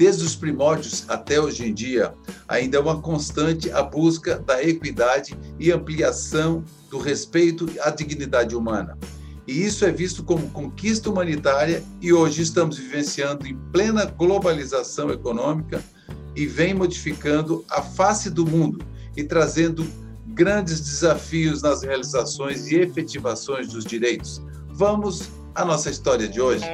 desde os primórdios até hoje em dia, ainda é uma constante a busca da equidade e ampliação do respeito à dignidade humana. E isso é visto como conquista humanitária e hoje estamos vivenciando em plena globalização econômica e vem modificando a face do mundo e trazendo grandes desafios nas realizações e efetivações dos direitos. Vamos à nossa história de hoje.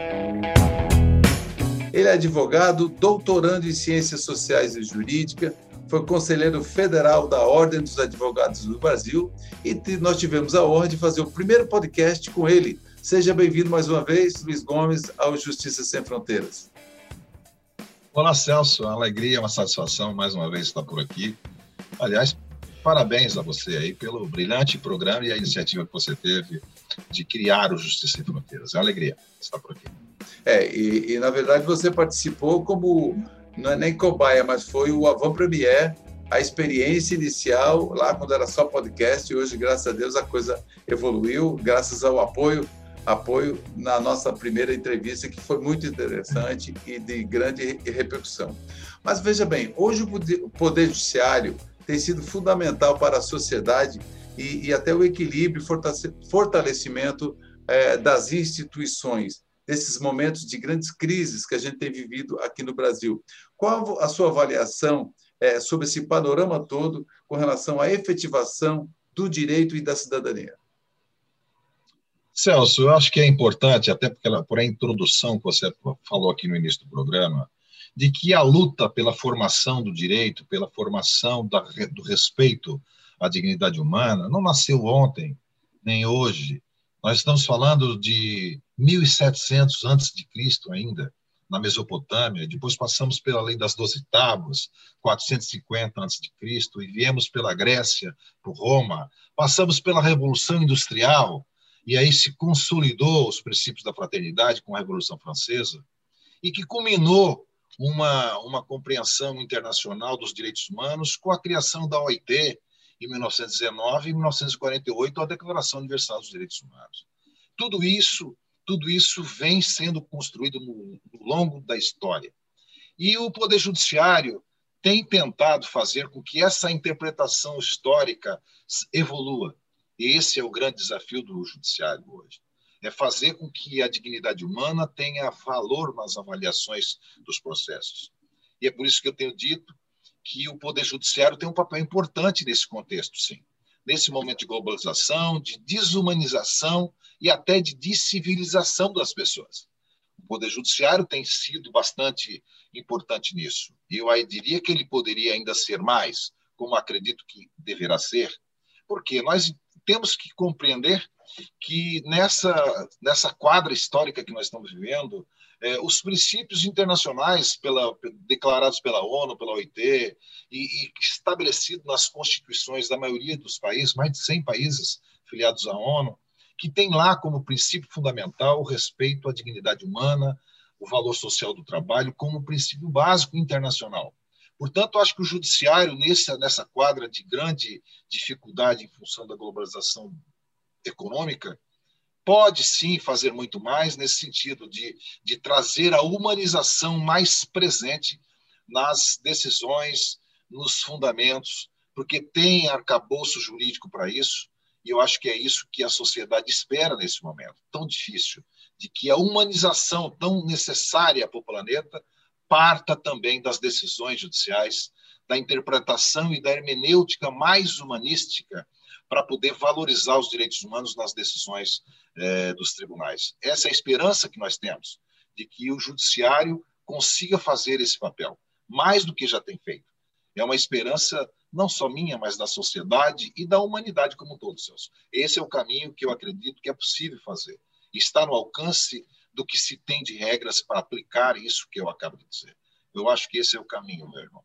Ele é advogado, doutorando em Ciências Sociais e Jurídica, foi conselheiro federal da Ordem dos Advogados do Brasil e nós tivemos a honra de fazer o primeiro podcast com ele. Seja bem-vindo mais uma vez, Luiz Gomes, ao Justiça Sem Fronteiras. Olá, Celso. Uma alegria, uma satisfação mais uma vez estar por aqui. Aliás, parabéns a você aí pelo brilhante programa e a iniciativa que você teve de criar o Justiça Sem Fronteiras. É uma alegria estar por aqui. É, e, e na verdade você participou como não é nem cobaia, mas foi o Avant Premier, a experiência inicial, lá quando era só podcast, e hoje, graças a Deus, a coisa evoluiu, graças ao apoio apoio na nossa primeira entrevista, que foi muito interessante e de grande repercussão. Mas veja bem, hoje o Poder Judiciário tem sido fundamental para a sociedade e, e até o equilíbrio fortalecimento é, das instituições desses momentos de grandes crises que a gente tem vivido aqui no Brasil. Qual a sua avaliação é, sobre esse panorama todo com relação à efetivação do direito e da cidadania? Celso, eu acho que é importante, até porque por a introdução que você falou aqui no início do programa, de que a luta pela formação do direito, pela formação da, do respeito à dignidade humana, não nasceu ontem, nem hoje. Nós estamos falando de 1700 antes de Cristo ainda, na Mesopotâmia, depois passamos pela lei das doze tábuas, 450 antes de Cristo, e viemos pela Grécia, por Roma, passamos pela Revolução Industrial, e aí se consolidou os princípios da fraternidade com a Revolução Francesa, e que culminou uma, uma compreensão internacional dos direitos humanos com a criação da OIT em 1919 e 1948, a Declaração Universal dos Direitos Humanos. Tudo isso tudo isso vem sendo construído no, no longo da história. E o Poder Judiciário tem tentado fazer com que essa interpretação histórica evolua. E esse é o grande desafio do Judiciário hoje. É fazer com que a dignidade humana tenha valor nas avaliações dos processos. E é por isso que eu tenho dito que o Poder Judiciário tem um papel importante nesse contexto, sim nesse momento de globalização, de desumanização e até de descivilização das pessoas. O Poder Judiciário tem sido bastante importante nisso. E eu aí diria que ele poderia ainda ser mais, como acredito que deverá ser, porque nós temos que compreender que nessa, nessa quadra histórica que nós estamos vivendo, é, os princípios internacionais pela, declarados pela ONU, pela OIT, e, e estabelecidos nas constituições da maioria dos países, mais de 100 países filiados à ONU, que tem lá como princípio fundamental o respeito à dignidade humana, o valor social do trabalho, como princípio básico internacional. Portanto, acho que o judiciário, nessa, nessa quadra de grande dificuldade em função da globalização econômica, pode sim fazer muito mais nesse sentido de, de trazer a humanização mais presente nas decisões, nos fundamentos, porque tem arcabouço jurídico para isso, e eu acho que é isso que a sociedade espera nesse momento tão difícil, de que a humanização tão necessária para o planeta parta também das decisões judiciais, da interpretação e da hermenêutica mais humanística para poder valorizar os direitos humanos nas decisões é, dos tribunais. Essa é a esperança que nós temos, de que o judiciário consiga fazer esse papel, mais do que já tem feito. É uma esperança não só minha, mas da sociedade e da humanidade como um todo, Celso. Esse é o caminho que eu acredito que é possível fazer. Está no alcance do que se tem de regras para aplicar isso que eu acabo de dizer. Eu acho que esse é o caminho, meu irmão.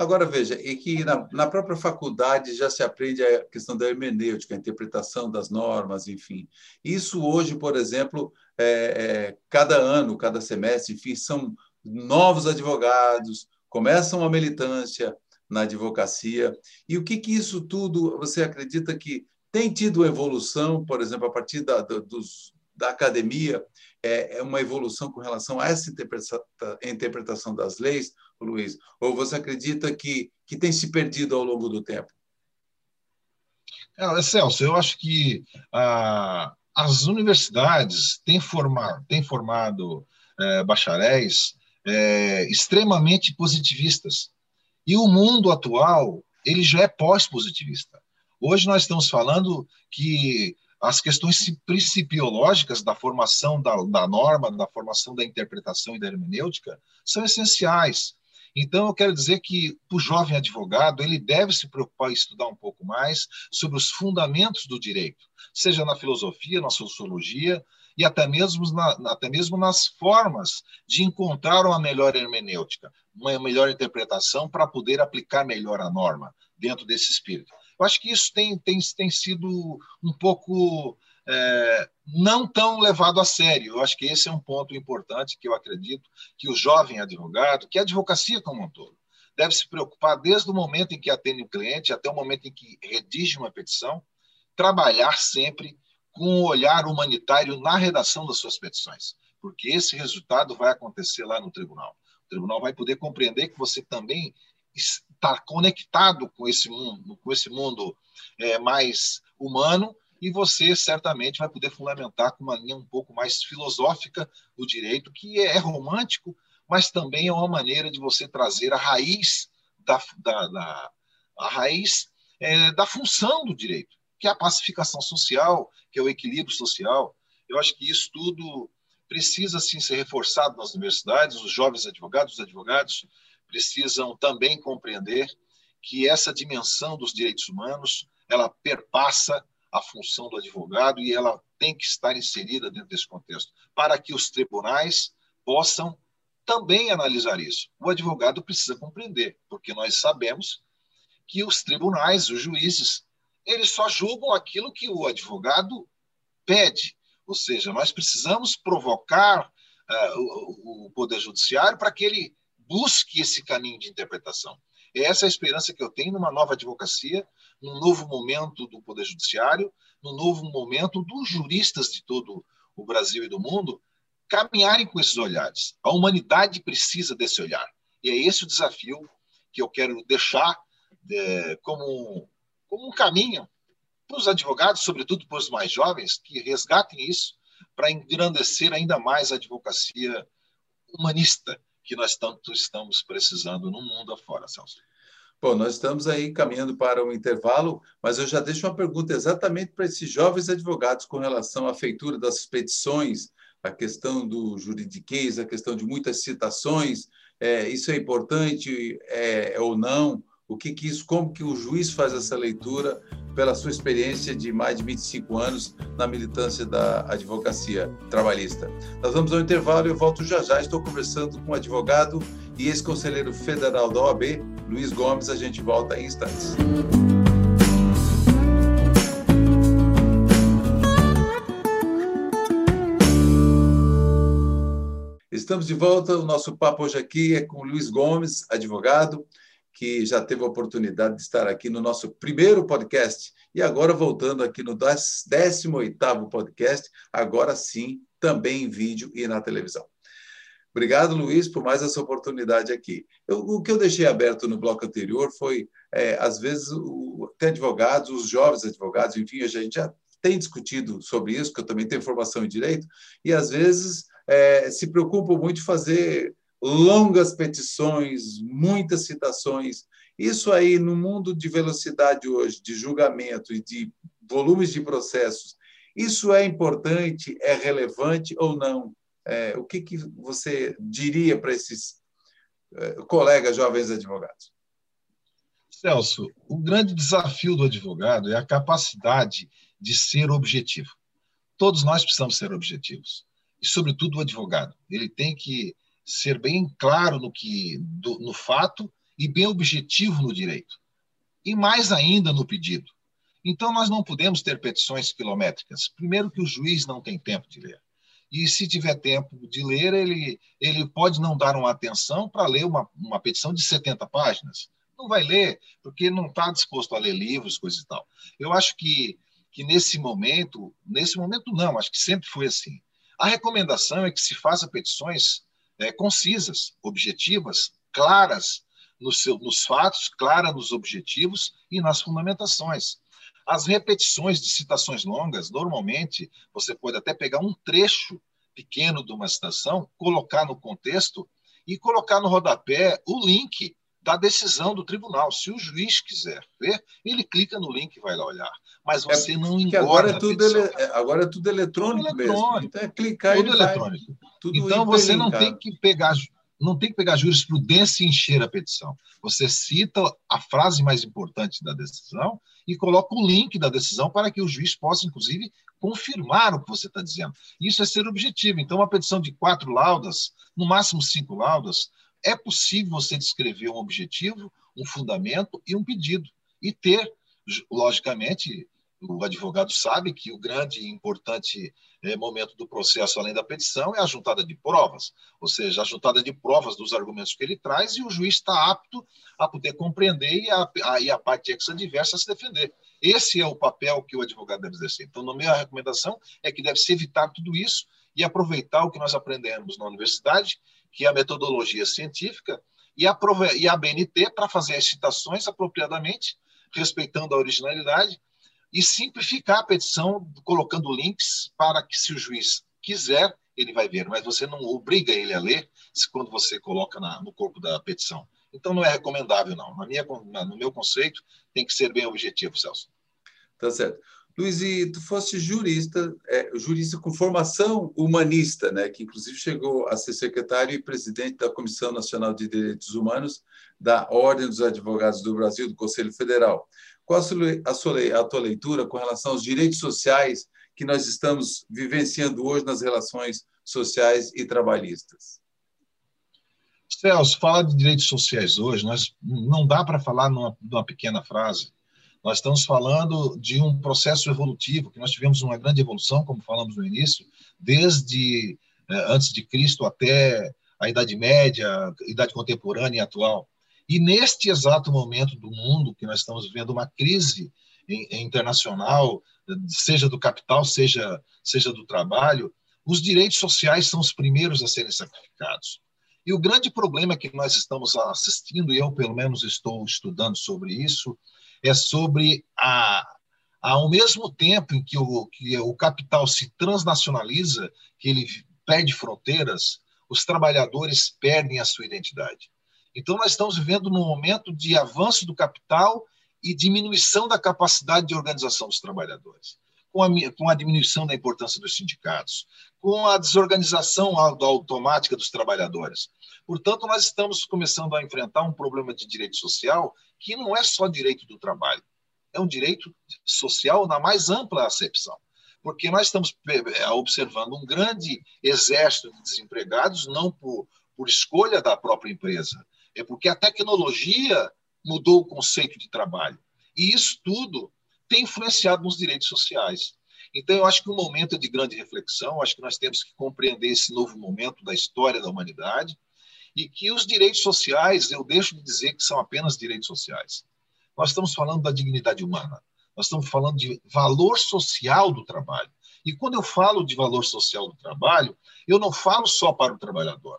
Agora, veja, e que na, na, própria faculdade já se aprende a questão da hermenêutica, a interpretação das normas, enfim. Isso hoje, por exemplo, é, é, cada ano, cada semestre, enfim, são novos advogados, começam a militância na advocacia. E o que, que isso tudo você acredita que tem tido evolução, por exemplo, a partir da, dos, da academia é, é uma evolução com relação a essa interpretação das leis, Luiz? Ou você acredita que, que tem se perdido ao longo do tempo? É, Celso, eu acho que ah, as universidades têm, formar, têm formado é, bacharéis é, extremamente positivistas. E o mundo atual ele já é pós-positivista. Hoje nós estamos falando que as questões principiológicas da formação da, da norma, da formação da interpretação e da hermenêutica são essenciais. Então, eu quero dizer que o jovem advogado ele deve se preocupar em estudar um pouco mais sobre os fundamentos do direito, seja na filosofia, na sociologia e até mesmo, na, até mesmo nas formas de encontrar uma melhor hermenêutica, uma melhor interpretação para poder aplicar melhor a norma dentro desse espírito. Eu acho que isso tem, tem, tem sido um pouco é, não tão levado a sério. Eu acho que esse é um ponto importante que eu acredito que o jovem advogado, que a advocacia como um todo, deve se preocupar desde o momento em que atende o cliente até o momento em que redige uma petição, trabalhar sempre com um olhar humanitário na redação das suas petições, porque esse resultado vai acontecer lá no tribunal. O tribunal vai poder compreender que você também está conectado com esse mundo, com esse mundo é, mais humano e você certamente vai poder fundamentar com uma linha um pouco mais filosófica o direito, que é romântico, mas também é uma maneira de você trazer a raiz da, da, da a raiz é, da função do direito, que é a pacificação social, que é o equilíbrio social. Eu acho que isso tudo precisa sim ser reforçado nas universidades, os jovens advogados, os advogados precisam também compreender que essa dimensão dos direitos humanos ela perpassa a função do advogado e ela tem que estar inserida dentro desse contexto para que os tribunais possam também analisar isso. O advogado precisa compreender, porque nós sabemos que os tribunais, os juízes, eles só julgam aquilo que o advogado pede. Ou seja, nós precisamos provocar uh, o, o Poder Judiciário para que ele busque esse caminho de interpretação. Essa é a esperança que eu tenho numa nova advocacia, num novo momento do Poder Judiciário, num novo momento dos juristas de todo o Brasil e do mundo caminharem com esses olhares. A humanidade precisa desse olhar. E é esse o desafio que eu quero deixar é, como, como um caminho para os advogados, sobretudo para os mais jovens, que resgatem isso para engrandecer ainda mais a advocacia humanista, que nós tanto estamos precisando no mundo afora, Celso. Bom, nós estamos aí caminhando para um intervalo, mas eu já deixo uma pergunta exatamente para esses jovens advogados com relação à feitura das petições, a questão do juridiquês, a questão de muitas citações, é, isso é importante é, ou não? O que, que isso, como que o juiz faz essa leitura pela sua experiência de mais de 25 anos na militância da advocacia trabalhista. Nós vamos ao intervalo e eu volto já já. Estou conversando com o advogado e ex-conselheiro federal da OAB, Luiz Gomes. A gente volta em instantes. Estamos de volta. O nosso papo hoje aqui é com Luiz Gomes, advogado, que já teve a oportunidade de estar aqui no nosso primeiro podcast e agora voltando aqui no 18º podcast, agora sim, também em vídeo e na televisão. Obrigado, Luiz, por mais essa oportunidade aqui. Eu, o que eu deixei aberto no bloco anterior foi, é, às vezes, o, tem advogados, os jovens advogados, enfim, a gente já tem discutido sobre isso, que eu também tenho formação em direito, e às vezes é, se preocupam muito em fazer longas petições, muitas citações. Isso aí, no mundo de velocidade hoje, de julgamento e de volumes de processos, isso é importante, é relevante ou não? É, o que, que você diria para esses é, colegas jovens advogados? Celso, o grande desafio do advogado é a capacidade de ser objetivo. Todos nós precisamos ser objetivos. E, sobretudo, o advogado. Ele tem que ser bem claro no que do, no fato e bem objetivo no direito. E mais ainda no pedido. Então nós não podemos ter petições quilométricas. Primeiro que o juiz não tem tempo de ler. E se tiver tempo de ler, ele, ele pode não dar uma atenção para ler uma, uma petição de 70 páginas. Não vai ler, porque não está disposto a ler livros, coisas e tal. Eu acho que que nesse momento, nesse momento não, acho que sempre foi assim. A recomendação é que se faça petições é, concisas, objetivas, claras nos, seu, nos fatos, claras nos objetivos e nas fundamentações. As repetições de citações longas, normalmente, você pode até pegar um trecho pequeno de uma citação, colocar no contexto e colocar no rodapé o link da decisão do tribunal. Se o juiz quiser ver, ele clica no link e vai lá olhar. Mas é você é, não engorda agora é tudo ele, é, agora é tudo eletrônico, tudo eletrônico mesmo. Então é clicar tudo eletrônico. Tudo então você não tem que pegar não tem que pegar jurisprudência e encher a petição. Você cita a frase mais importante da decisão e coloca o link da decisão para que o juiz possa, inclusive, confirmar o que você está dizendo. Isso é ser objetivo. Então, uma petição de quatro laudas, no máximo cinco laudas, é possível você descrever um objetivo, um fundamento e um pedido. E ter, logicamente, o advogado sabe que o grande e importante é, momento do processo, além da petição, é a juntada de provas, ou seja, a juntada de provas dos argumentos que ele traz e o juiz está apto a poder compreender e a, a, e a parte ex-adversa se defender. Esse é o papel que o advogado deve exercer. Então, na minha recomendação é que deve-se evitar tudo isso e aproveitar o que nós aprendemos na universidade, que é a metodologia científica, e a, e a BNT para fazer as citações apropriadamente, respeitando a originalidade, e simplificar a petição, colocando links para que, se o juiz quiser, ele vai ver, mas você não obriga ele a ler se quando você coloca na, no corpo da petição. Então, não é recomendável, não. Na minha, no meu conceito, tem que ser bem objetivo, Celso. Tá certo. Luiz, e tu fosse jurista, é, jurista com formação humanista, né, que inclusive chegou a ser secretário e presidente da Comissão Nacional de Direitos Humanos da Ordem dos Advogados do Brasil, do Conselho Federal. Qual a sua, a tua leitura com relação aos direitos sociais que nós estamos vivenciando hoje nas relações sociais e trabalhistas? Celso, falar de direitos sociais hoje, nós, não dá para falar numa, numa pequena frase. Nós estamos falando de um processo evolutivo, que nós tivemos uma grande evolução, como falamos no início, desde eh, antes de Cristo até a Idade Média, Idade Contemporânea e atual. E neste exato momento do mundo, que nós estamos vivendo uma crise internacional, seja do capital, seja, seja do trabalho, os direitos sociais são os primeiros a serem sacrificados. E o grande problema que nós estamos assistindo, e eu pelo menos estou estudando sobre isso, é sobre a, ao mesmo tempo em que o, que o capital se transnacionaliza, que ele perde fronteiras, os trabalhadores perdem a sua identidade. Então, nós estamos vivendo num momento de avanço do capital e diminuição da capacidade de organização dos trabalhadores, com a, com a diminuição da importância dos sindicatos, com a desorganização automática dos trabalhadores. Portanto, nós estamos começando a enfrentar um problema de direito social que não é só direito do trabalho, é um direito social na mais ampla acepção porque nós estamos eh, observando um grande exército de desempregados, não por, por escolha da própria empresa, é porque a tecnologia mudou o conceito de trabalho. E isso tudo tem influenciado nos direitos sociais. Então, eu acho que o momento é de grande reflexão, acho que nós temos que compreender esse novo momento da história da humanidade e que os direitos sociais, eu deixo de dizer que são apenas direitos sociais. Nós estamos falando da dignidade humana, nós estamos falando de valor social do trabalho. E quando eu falo de valor social do trabalho, eu não falo só para o trabalhador,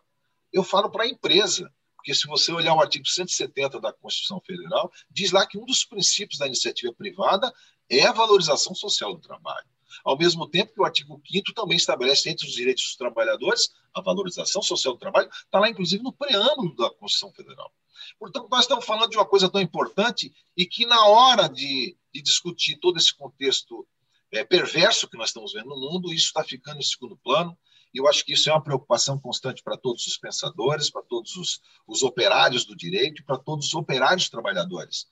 eu falo para a empresa, porque se você olhar o artigo 170 da Constituição Federal, diz lá que um dos princípios da iniciativa privada é a valorização social do trabalho. Ao mesmo tempo que o artigo 5 também estabelece entre os direitos dos trabalhadores a valorização social do trabalho, está lá inclusive no preâmbulo da Constituição Federal. Portanto, nós estamos falando de uma coisa tão importante e que na hora de, de discutir todo esse contexto é, perverso que nós estamos vendo no mundo, isso está ficando em segundo plano. E eu acho que isso é uma preocupação constante para todos os pensadores, para todos os, os operários do direito, para todos os operários trabalhadores,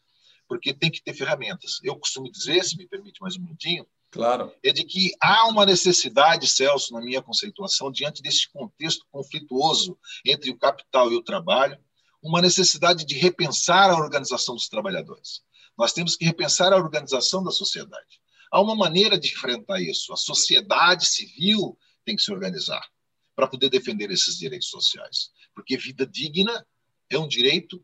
porque tem que ter ferramentas. Eu costumo dizer, se me permite mais um minutinho, Claro. É de que há uma necessidade, Celso, na minha conceituação, diante desse contexto conflituoso entre o capital e o trabalho, uma necessidade de repensar a organização dos trabalhadores. Nós temos que repensar a organização da sociedade. Há uma maneira de enfrentar isso. A sociedade civil tem que se organizar para poder defender esses direitos sociais. Porque vida digna é um direito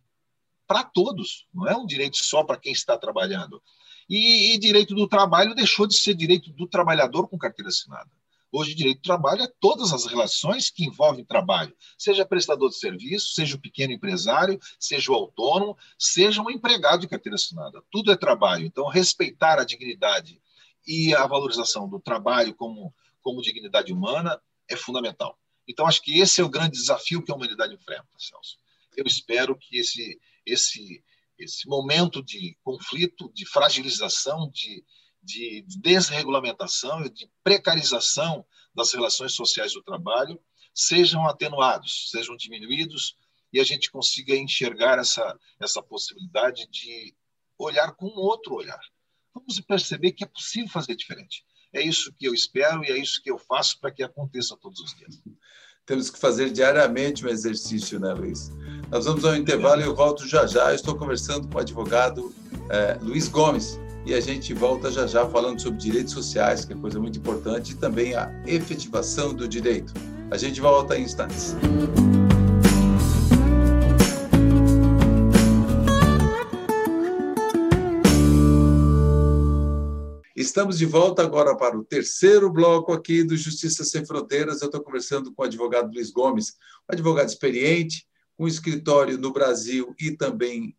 para todos, não é um direito só para quem está trabalhando. E, e direito do trabalho deixou de ser direito do trabalhador com carteira assinada. Hoje, direito do trabalho é todas as relações que envolvem trabalho, seja prestador de serviço, seja o pequeno empresário, seja o autônomo, seja um empregado de carteira assinada. Tudo é trabalho. Então, respeitar a dignidade e a valorização do trabalho como, como dignidade humana é fundamental. Então, acho que esse é o grande desafio que a humanidade enfrenta, Celso. Eu espero que esse, esse, esse momento de conflito, de fragilização, de, de desregulamentação e de precarização das relações sociais do trabalho sejam atenuados, sejam diminuídos e a gente consiga enxergar essa, essa possibilidade de olhar com outro olhar. Vamos perceber que é possível fazer diferente. É isso que eu espero e é isso que eu faço para que aconteça todos os dias. Temos que fazer diariamente um exercício, né, Luiz? Nós vamos ao intervalo e eu volto já já. Eu estou conversando com o advogado é, Luiz Gomes, e a gente volta já já falando sobre direitos sociais, que é coisa muito importante, e também a efetivação do direito. A gente volta em instantes. Estamos de volta agora para o terceiro bloco aqui do Justiça Sem Fronteiras. Eu estou conversando com o advogado Luiz Gomes, um advogado experiente, com escritório no Brasil e também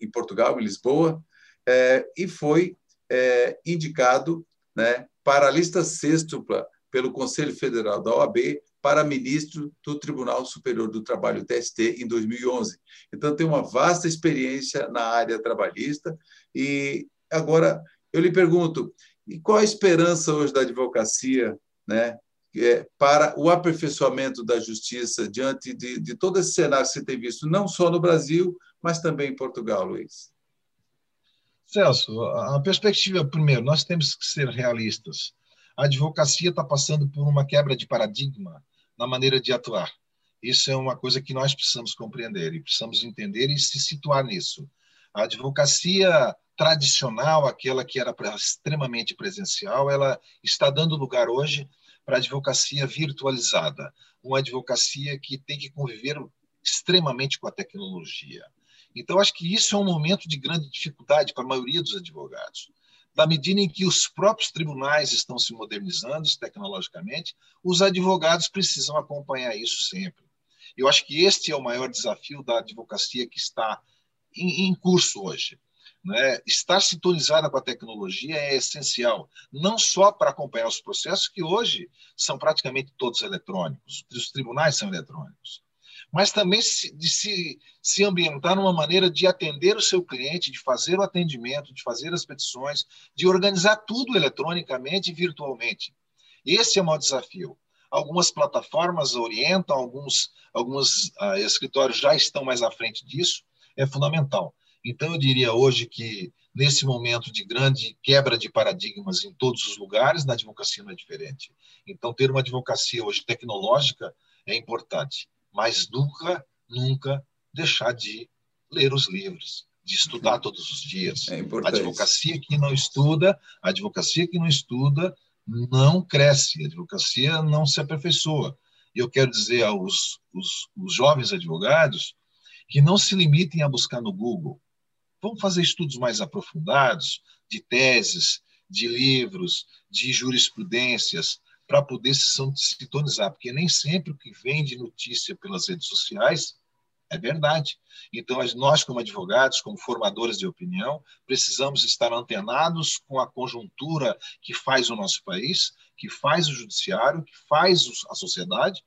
em, Portugal, em Lisboa, é, e foi é, indicado né, para a lista sextupla pelo Conselho Federal da OAB para ministro do Tribunal Superior do Trabalho, TST, em 2011. Então, tem uma vasta experiência na área trabalhista. E agora eu lhe pergunto: e qual a esperança hoje da advocacia né, é, para o aperfeiçoamento da justiça diante de, de todo esse cenário que você tem visto, não só no Brasil, mas também em Portugal, Luiz? Celso, a perspectiva, primeiro, nós temos que ser realistas. A advocacia está passando por uma quebra de paradigma na maneira de atuar. Isso é uma coisa que nós precisamos compreender e precisamos entender e se situar nisso. A advocacia tradicional, aquela que era extremamente presencial, ela está dando lugar hoje para a advocacia virtualizada, uma advocacia que tem que conviver extremamente com a tecnologia. Então, acho que isso é um momento de grande dificuldade para a maioria dos advogados. Da medida em que os próprios tribunais estão se modernizando tecnologicamente, os advogados precisam acompanhar isso sempre. Eu acho que este é o maior desafio da advocacia que está em, em curso hoje. Né? Estar sintonizada com a tecnologia é essencial, não só para acompanhar os processos, que hoje são praticamente todos eletrônicos, os tribunais são eletrônicos, mas também de se, se ambientar numa maneira de atender o seu cliente, de fazer o atendimento, de fazer as petições, de organizar tudo eletronicamente e virtualmente. Esse é o maior desafio. Algumas plataformas orientam, alguns, alguns uh, escritórios já estão mais à frente disso, é fundamental. Então, eu diria hoje que, nesse momento de grande quebra de paradigmas em todos os lugares, na advocacia não é diferente. Então, ter uma advocacia hoje tecnológica é importante mas nunca, nunca deixar de ler os livros, de estudar todos os dias. É a advocacia que não estuda, a advocacia que não estuda não cresce, a advocacia não se aperfeiçoa. E eu quero dizer aos os, os jovens advogados que não se limitem a buscar no Google. Vamos fazer estudos mais aprofundados de teses, de livros, de jurisprudências, para poder se sintonizar, porque nem sempre o que vem de notícia pelas redes sociais é verdade. Então, nós, como advogados, como formadores de opinião, precisamos estar antenados com a conjuntura que faz o nosso país, que faz o judiciário, que faz a sociedade,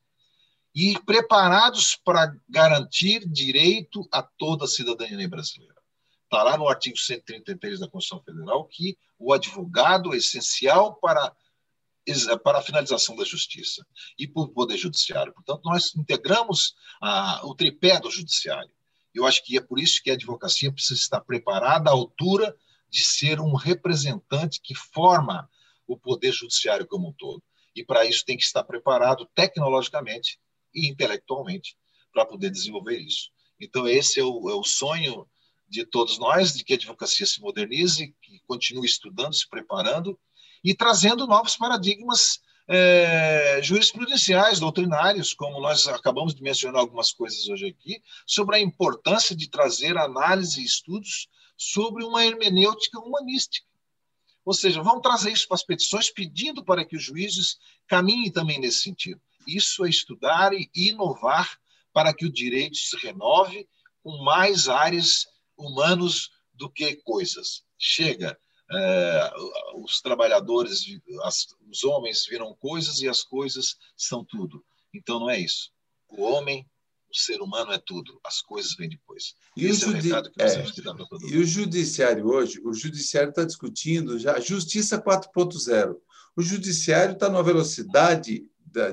e preparados para garantir direito a toda a cidadania brasileira. Está lá no artigo 133 da Constituição Federal que o advogado é essencial para para a finalização da justiça e para o Poder Judiciário. Portanto, nós integramos a, o tripé do Judiciário. Eu acho que é por isso que a advocacia precisa estar preparada à altura de ser um representante que forma o Poder Judiciário como um todo. E para isso tem que estar preparado tecnologicamente e intelectualmente para poder desenvolver isso. Então, esse é o, é o sonho de todos nós, de que a advocacia se modernize, que continue estudando, se preparando e trazendo novos paradigmas é, jurisprudenciais, doutrinários, como nós acabamos de mencionar algumas coisas hoje aqui, sobre a importância de trazer análise e estudos sobre uma hermenêutica humanística. Ou seja, vamos trazer isso para as petições, pedindo para que os juízes caminhem também nesse sentido. Isso é estudar e inovar para que o direito se renove com mais áreas humanos do que coisas. Chega, é, os trabalhadores, as, os homens viram coisas e as coisas são tudo. Então não é isso. O homem o ser humano é tudo, as coisas vêm depois. E, Esse o, judi... é o recado que nós é, temos que dar para todo mundo. E o judiciário hoje, o judiciário está discutindo já justiça 4.0. O judiciário está numa velocidade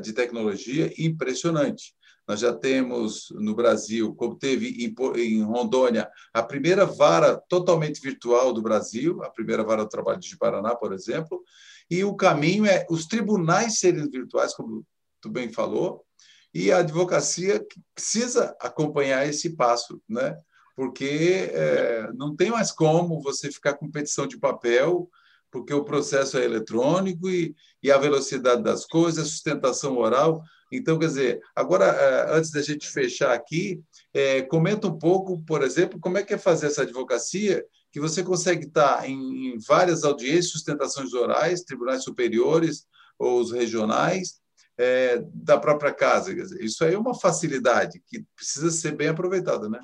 de tecnologia impressionante. Nós já temos no Brasil, como teve em Rondônia, a primeira vara totalmente virtual do Brasil, a primeira vara do trabalho de Paraná, por exemplo, e o caminho é os tribunais serem virtuais, como tu bem falou, e a advocacia precisa acompanhar esse passo, né? porque é, não tem mais como você ficar com petição de papel, porque o processo é eletrônico e, e a velocidade das coisas, a sustentação oral. Então, quer dizer, agora, é, antes da gente fechar aqui, é, comenta um pouco, por exemplo, como é que é fazer essa advocacia, que você consegue estar em, em várias audiências, sustentações orais, tribunais superiores ou os regionais, é, da própria casa. Dizer, isso aí é uma facilidade que precisa ser bem aproveitada, né?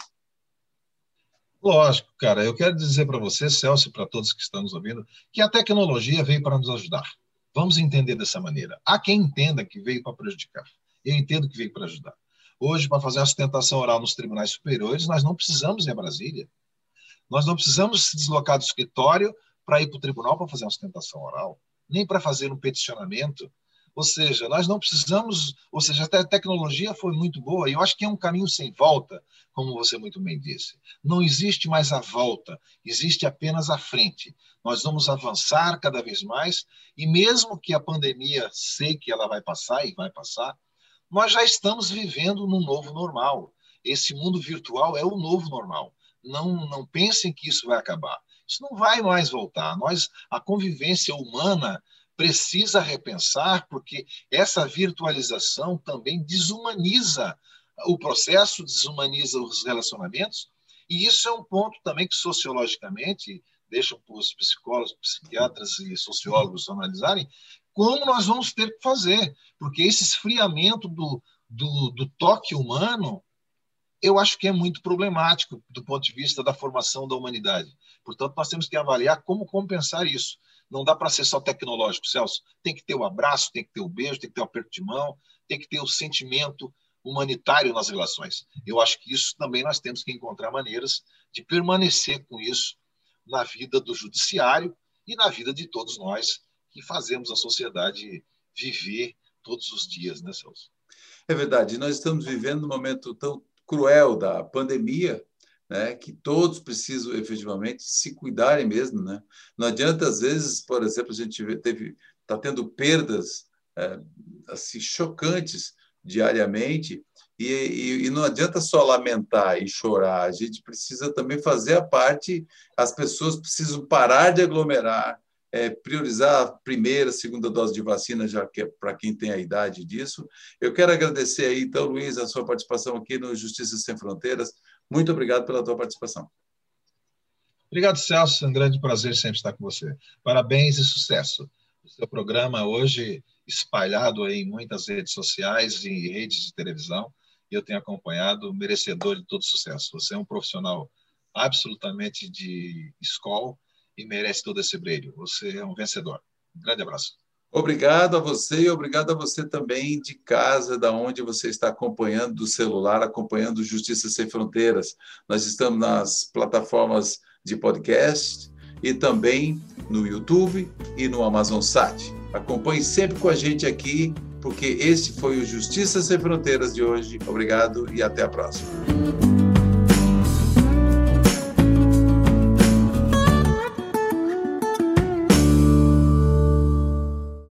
Lógico, cara. Eu quero dizer para você, Celso, e para todos que estão nos ouvindo, que a tecnologia veio para nos ajudar. Vamos entender dessa maneira. Há quem entenda que veio para prejudicar. Eu entendo que veio para ajudar. Hoje, para fazer a sustentação oral nos tribunais superiores, nós não precisamos ir a Brasília. Nós não precisamos se deslocar do escritório para ir para o tribunal para fazer uma sustentação oral, nem para fazer um peticionamento ou seja, nós não precisamos, ou seja, a tecnologia foi muito boa e eu acho que é um caminho sem volta, como você muito bem disse. Não existe mais a volta, existe apenas a frente. Nós vamos avançar cada vez mais e mesmo que a pandemia sei que ela vai passar e vai passar, nós já estamos vivendo num novo normal. Esse mundo virtual é o novo normal. Não, não pensem que isso vai acabar. Isso não vai mais voltar. Nós, a convivência humana precisa repensar, porque essa virtualização também desumaniza o processo, desumaniza os relacionamentos, e isso é um ponto também que sociologicamente deixam para os psicólogos, psiquiatras e sociólogos analisarem como nós vamos ter que fazer, porque esse esfriamento do, do, do toque humano eu acho que é muito problemático do ponto de vista da formação da humanidade. Portanto, nós temos que avaliar como compensar isso. Não dá para ser só tecnológico, Celso. Tem que ter o abraço, tem que ter o beijo, tem que ter o aperto de mão, tem que ter o sentimento humanitário nas relações. Eu acho que isso também nós temos que encontrar maneiras de permanecer com isso na vida do judiciário e na vida de todos nós que fazemos a sociedade viver todos os dias, né, Celso? É verdade. Nós estamos vivendo um momento tão cruel da pandemia né, que todos precisam efetivamente se cuidarem mesmo, né? Não adianta às vezes, por exemplo, a gente teve está tendo perdas é, assim chocantes diariamente e, e, e, não adianta só lamentar e chorar, a gente precisa também fazer a parte, as pessoas precisam parar de aglomerar, é, priorizar a primeira, segunda dose de vacina, já que é para quem tem a idade disso. Eu quero agradecer aí, então, Luiz, a sua participação aqui no Justiça Sem Fronteiras. Muito obrigado pela tua participação. Obrigado, Celso. É um grande prazer sempre estar com você. Parabéns e sucesso. O seu programa hoje espalhado em muitas redes sociais e redes de televisão, e eu tenho acompanhado, merecedor de todo sucesso. Você é um profissional absolutamente de escola e merece todo esse brilho. Você é um vencedor. Um grande abraço. Obrigado a você e obrigado a você também de casa, da onde você está acompanhando do celular, acompanhando Justiça Sem Fronteiras. Nós estamos nas plataformas de podcast e também no YouTube e no Amazon Sat. Acompanhe sempre com a gente aqui, porque esse foi o Justiça Sem Fronteiras de hoje. Obrigado e até a próxima.